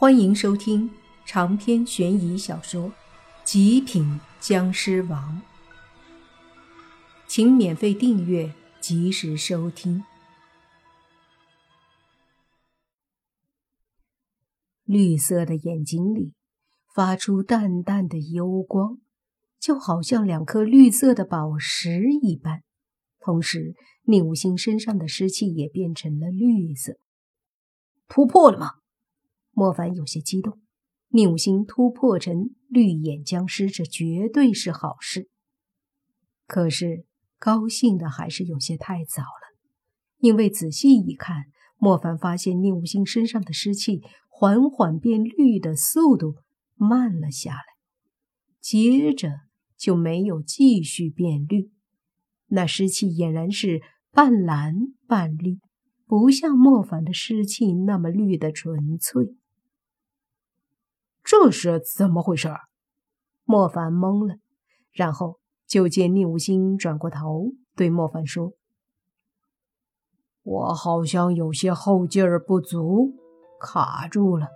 欢迎收听长篇悬疑小说《极品僵尸王》，请免费订阅，及时收听。绿色的眼睛里发出淡淡的幽光，就好像两颗绿色的宝石一般。同时，宁武星身上的湿气也变成了绿色。突破了吗？莫凡有些激动，宁武星突破成绿眼僵尸，这绝对是好事。可是高兴的还是有些太早了，因为仔细一看，莫凡发现宁武星身上的湿气缓缓变绿的速度慢了下来，接着就没有继续变绿，那湿气俨然是半蓝半绿，不像莫凡的湿气那么绿的纯粹。这是怎么回事？莫凡懵了，然后就见宁无心转过头对莫凡说：“我好像有些后劲儿不足，卡住了。”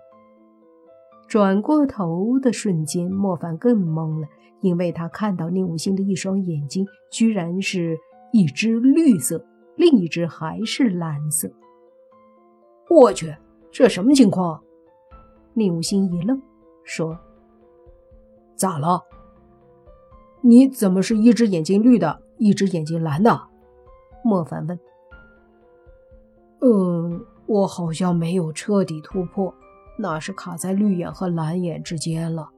转过头的瞬间，莫凡更懵了，因为他看到宁无心的一双眼睛居然是一只绿色，另一只还是蓝色。我去，这什么情况？宁无心一愣。说：“咋了？你怎么是一只眼睛绿的，一只眼睛蓝的？”莫凡问。“嗯，我好像没有彻底突破，那是卡在绿眼和蓝眼之间了。”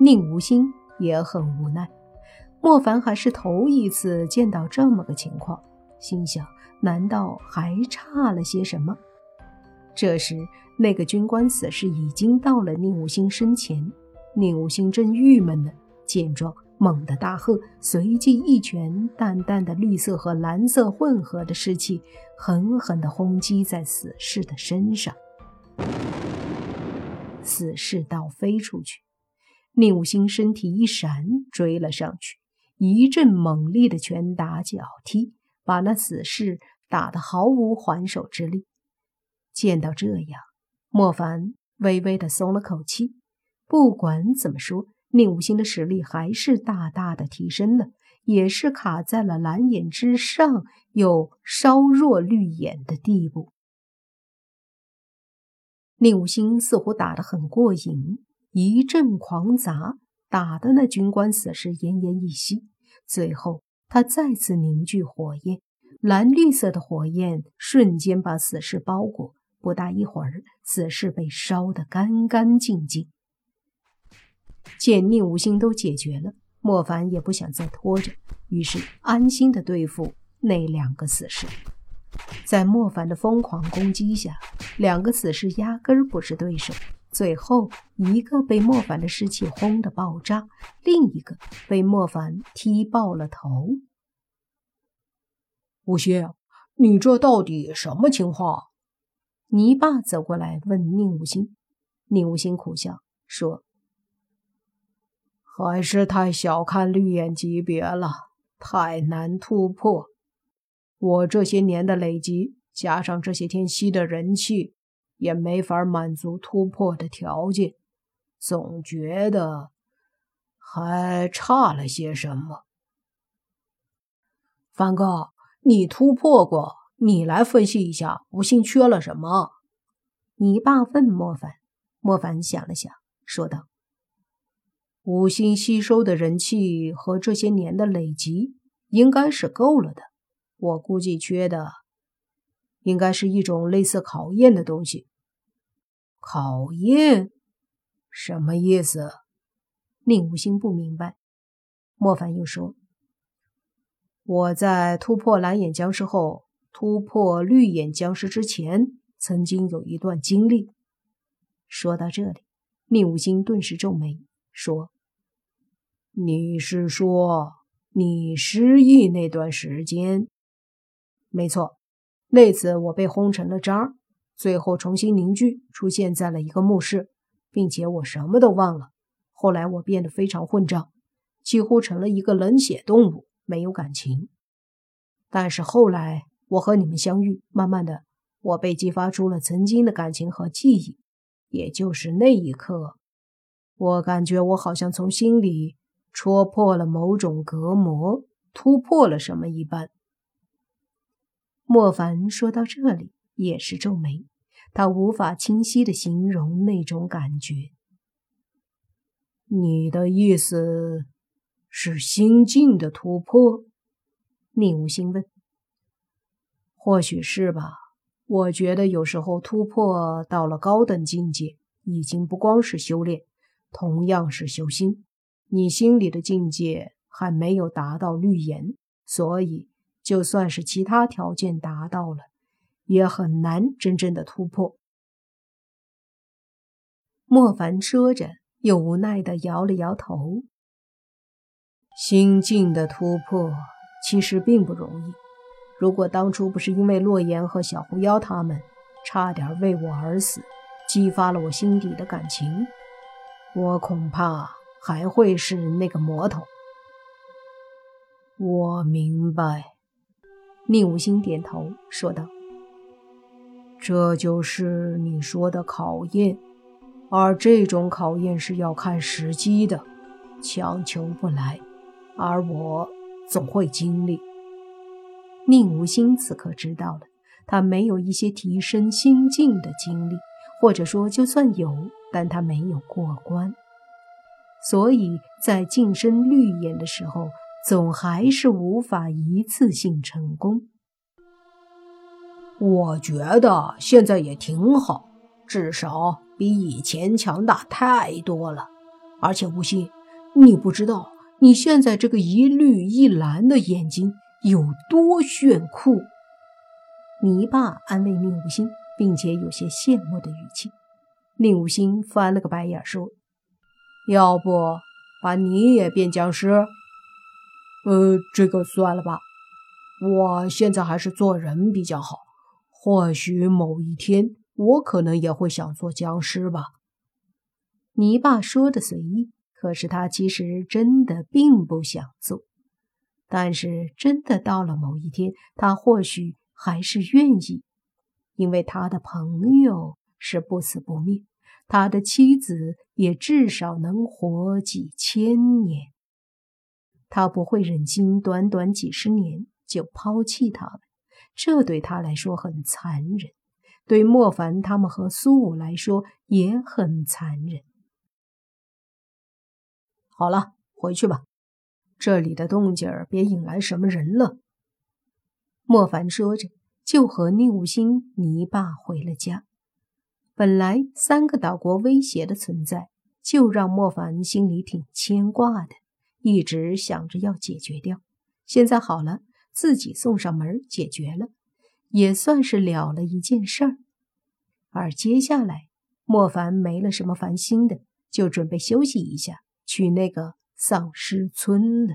宁无心也很无奈。莫凡还是头一次见到这么个情况，心想：难道还差了些什么？这时。那个军官死士已经到了宁武星身前，宁武星正郁闷呢，见状猛地大喝，随即一拳，淡淡的绿色和蓝色混合的湿气狠狠地轰击在死士的身上，死士倒飞出去，宁武星身体一闪，追了上去，一阵猛烈的拳打脚踢，把那死士打得毫无还手之力。见到这样。莫凡微微的松了口气。不管怎么说，宁武星的实力还是大大的提升了，也是卡在了蓝眼之上，又稍弱绿眼的地步。宁武星似乎打得很过瘾，一阵狂砸，打的那军官死士奄奄一息。最后，他再次凝聚火焰，蓝绿色的火焰瞬间把死士包裹。不大一会儿，死士被烧得干干净净。见宁无心都解决了，莫凡也不想再拖着，于是安心的对付那两个死士。在莫凡的疯狂攻击下，两个死士压根儿不是对手。最后一个被莫凡的尸气轰得爆炸，另一个被莫凡踢爆了头。无心，你这到底什么情况？泥巴走过来问宁无心，宁无心苦笑说：“还是太小看绿眼级别了，太难突破。我这些年的累积，加上这些天吸的人气，也没法满足突破的条件，总觉得还差了些什么。”凡哥，你突破过？你来分析一下，吴心缺了什么？你爸问莫凡。莫凡想了想，说道：“吴心吸收的人气和这些年的累积，应该是够了的。我估计缺的，应该是一种类似考验的东西。考验？什么意思？”令无心不明白。莫凡又说：“我在突破蓝眼僵尸后。”突破绿眼僵尸之前，曾经有一段经历。说到这里，宁武星顿时皱眉，说：“你是说你失忆那段时间？没错，那次我被轰成了渣，最后重新凝聚，出现在了一个墓室，并且我什么都忘了。后来我变得非常混账，几乎成了一个冷血动物，没有感情。但是后来……”我和你们相遇，慢慢的，我被激发出了曾经的感情和记忆，也就是那一刻，我感觉我好像从心里戳破了某种隔膜，突破了什么一般。莫凡说到这里，也是皱眉，他无法清晰的形容那种感觉。你的意思是心境的突破？宁无心问。或许是吧。我觉得有时候突破到了高等境界，已经不光是修炼，同样是修心。你心里的境界还没有达到绿岩，所以就算是其他条件达到了，也很难真正的突破。莫凡说着，又无奈的摇了摇头。心境的突破其实并不容易。如果当初不是因为洛言和小狐妖他们差点为我而死，激发了我心底的感情，我恐怕还会是那个魔头。我明白，宁无心点头说道：“这就是你说的考验，而这种考验是要看时机的，强求不来，而我总会经历。”宁无心此刻知道了，他没有一些提升心境的经历，或者说就算有，但他没有过关，所以在晋升绿眼的时候，总还是无法一次性成功。我觉得现在也挺好，至少比以前强大太多了。而且无心，你不知道，你现在这个一绿一蓝的眼睛。有多炫酷？泥巴安慰宁无心，并且有些羡慕的语气。宁无心翻了个白眼，说：“要不把你也变僵尸？呃，这个算了吧。我现在还是做人比较好。或许某一天，我可能也会想做僵尸吧。”泥巴说的随意，可是他其实真的并不想做。但是，真的到了某一天，他或许还是愿意，因为他的朋友是不死不灭，他的妻子也至少能活几千年。他不会忍心短短几十年就抛弃他们，这对他来说很残忍，对莫凡他们和苏武来说也很残忍。好了，回去吧。这里的动静儿别引来什么人了。莫凡说着，就和宁武星、泥巴回了家。本来三个岛国威胁的存在，就让莫凡心里挺牵挂的，一直想着要解决掉。现在好了，自己送上门解决了，也算是了了一件事儿。而接下来，莫凡没了什么烦心的，就准备休息一下，去那个。丧尸村了。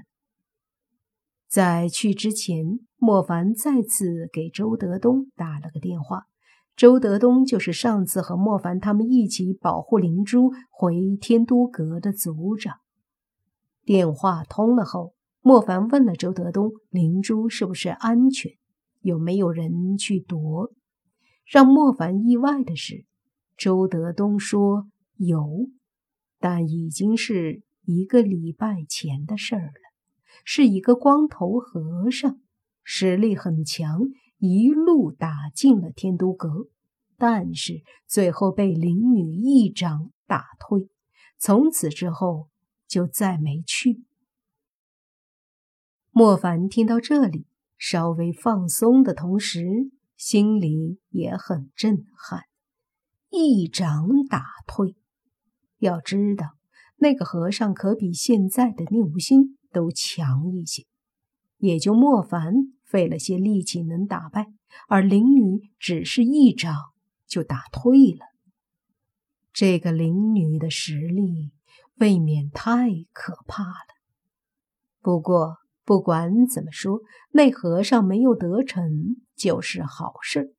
在去之前，莫凡再次给周德东打了个电话。周德东就是上次和莫凡他们一起保护灵珠回天都阁的族长。电话通了后，莫凡问了周德东：“灵珠是不是安全？有没有人去夺？”让莫凡意外的是，周德东说有，但已经是。一个礼拜前的事儿了，是一个光头和尚，实力很强，一路打进了天都阁，但是最后被灵女一掌打退，从此之后就再没去。莫凡听到这里，稍微放松的同时，心里也很震撼，一掌打退，要知道。那个和尚可比现在的宁无心都强一些，也就莫凡费了些力气能打败，而灵女只是一掌就打退了。这个灵女的实力未免太可怕了。不过不管怎么说，那和尚没有得逞就是好事。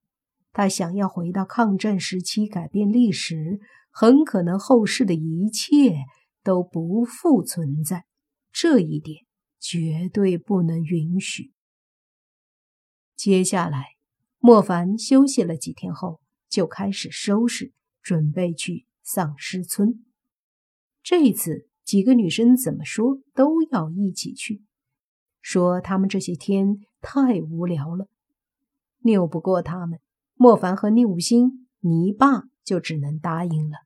他想要回到抗战时期改变历史，很可能后世的一切。都不复存在，这一点绝对不能允许。接下来，莫凡休息了几天后，就开始收拾，准备去丧尸村。这次几个女生怎么说都要一起去，说他们这些天太无聊了，拗不过他们，莫凡和宁武星、泥巴就只能答应了。